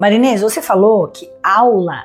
Marinês, você falou que aula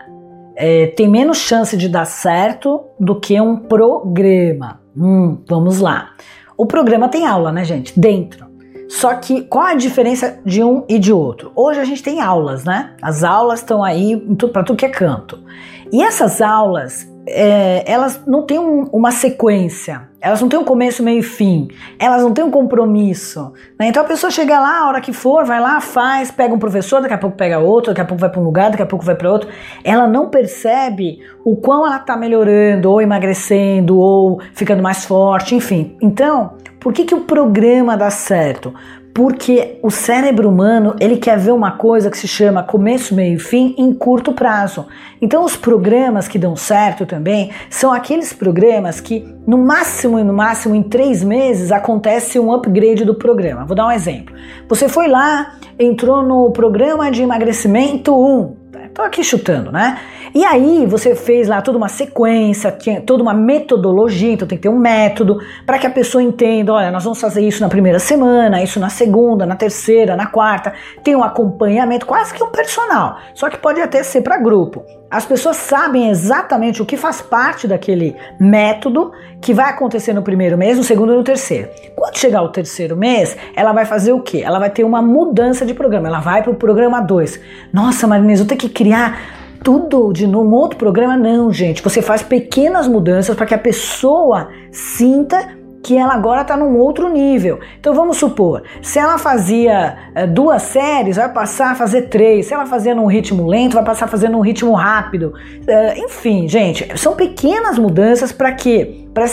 é, tem menos chance de dar certo do que um programa. Hum, vamos lá. O programa tem aula, né, gente? Dentro. Só que qual a diferença de um e de outro? Hoje a gente tem aulas, né? As aulas estão aí para tudo que é canto. E essas aulas, é, elas não têm um, uma sequência, elas não têm um começo, meio e fim, elas não têm um compromisso. Né? Então a pessoa chega lá, a hora que for, vai lá, faz, pega um professor, daqui a pouco pega outro, daqui a pouco vai para um lugar, daqui a pouco vai para outro. Ela não percebe o quão ela está melhorando, ou emagrecendo, ou ficando mais forte, enfim. Então, por que, que o programa dá certo? Porque o cérebro humano ele quer ver uma coisa que se chama começo, meio e fim em curto prazo. Então os programas que dão certo também são aqueles programas que no máximo e no máximo em três meses acontece um upgrade do programa. Vou dar um exemplo. Você foi lá, entrou no programa de emagrecimento 1, Tô aqui chutando, né? E aí você fez lá toda uma sequência, toda uma metodologia, então tem que ter um método para que a pessoa entenda, olha, nós vamos fazer isso na primeira semana, isso na segunda, na terceira, na quarta. Tem um acompanhamento, quase que um personal. Só que pode até ser para grupo. As pessoas sabem exatamente o que faz parte daquele método que vai acontecer no primeiro mês, no segundo e no terceiro. Quando chegar o terceiro mês, ela vai fazer o quê? Ela vai ter uma mudança de programa. Ela vai para o programa 2. Nossa, Marinês, eu tenho que criar tudo de um outro programa. Não, gente. Você faz pequenas mudanças para que a pessoa sinta que ela agora está num outro nível. Então vamos supor, se ela fazia é, duas séries, vai passar a fazer três. Se ela fazia num ritmo lento, vai passar a fazer num ritmo rápido. É, enfim, gente, são pequenas mudanças para que para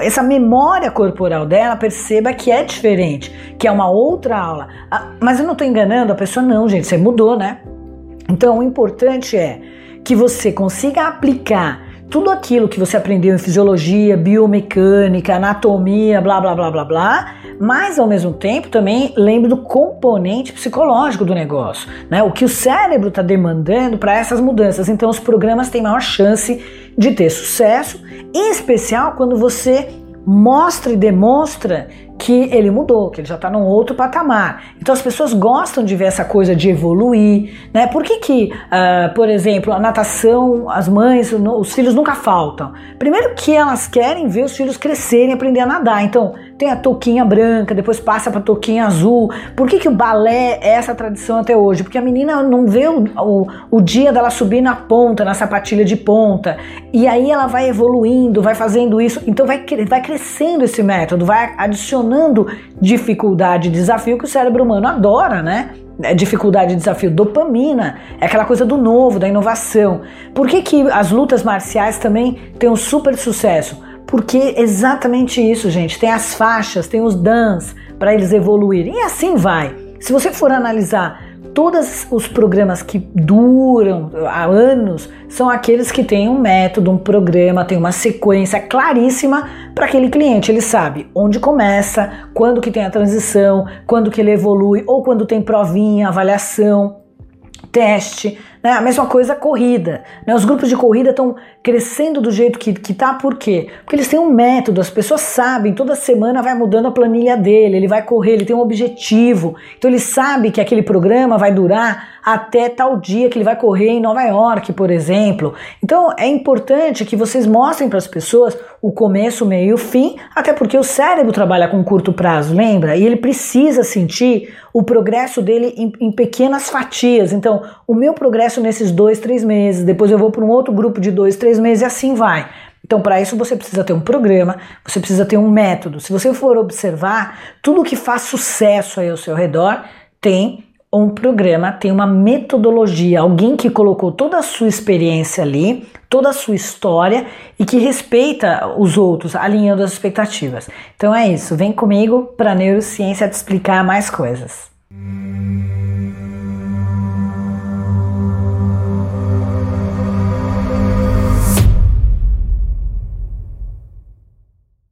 essa memória corporal dela perceba que é diferente, que é uma outra aula. Ah, mas eu não estou enganando a pessoa, não, gente. Você mudou, né? Então o importante é que você consiga aplicar tudo aquilo que você aprendeu em fisiologia, biomecânica, anatomia, blá blá blá blá blá, mas ao mesmo tempo também lembre do componente psicológico do negócio, né? O que o cérebro está demandando para essas mudanças. Então os programas têm maior chance de ter sucesso, em especial quando você mostra e demonstra que ele mudou, que ele já está num outro patamar. Então as pessoas gostam de ver essa coisa de evoluir, né? Por que que, uh, por exemplo, a natação, as mães, os filhos nunca faltam? Primeiro que elas querem ver os filhos crescerem, aprender a nadar. Então tem a touquinha branca, depois passa para touquinha azul. Por que que o balé é essa tradição até hoje? Porque a menina não vê o, o, o dia dela subir na ponta, na sapatilha de ponta, e aí ela vai evoluindo, vai fazendo isso. Então vai, vai crescendo esse método, vai adicionando adicionando dificuldade e desafio que o cérebro humano adora, né? É dificuldade desafio, dopamina, é aquela coisa do novo, da inovação. Por que, que as lutas marciais também têm um super sucesso? Porque exatamente isso, gente. Tem as faixas, tem os dans para eles evoluírem. E assim vai. Se você for analisar todos os programas que duram há anos são aqueles que têm um método, um programa, tem uma sequência claríssima para aquele cliente. Ele sabe onde começa, quando que tem a transição, quando que ele evolui, ou quando tem provinha, avaliação, teste. Né? A mesma coisa a corrida. Né? Os grupos de corrida estão crescendo do jeito que, que tá, por quê? Porque eles têm um método, as pessoas sabem, toda semana vai mudando a planilha dele, ele vai correr, ele tem um objetivo. Então ele sabe que aquele programa vai durar até tal dia que ele vai correr em Nova York, por exemplo. Então é importante que vocês mostrem para as pessoas o começo, o meio e o fim, até porque o cérebro trabalha com curto prazo, lembra? E ele precisa sentir o progresso dele em, em pequenas fatias. Então, o meu progresso nesses dois, três meses, depois eu vou para um outro grupo de dois, três meses e assim vai. Então, para isso, você precisa ter um programa, você precisa ter um método. Se você for observar, tudo que faz sucesso aí ao seu redor tem um programa, tem uma metodologia, alguém que colocou toda a sua experiência ali, toda a sua história e que respeita os outros, alinhando as expectativas. Então é isso, vem comigo para neurociência te explicar mais coisas.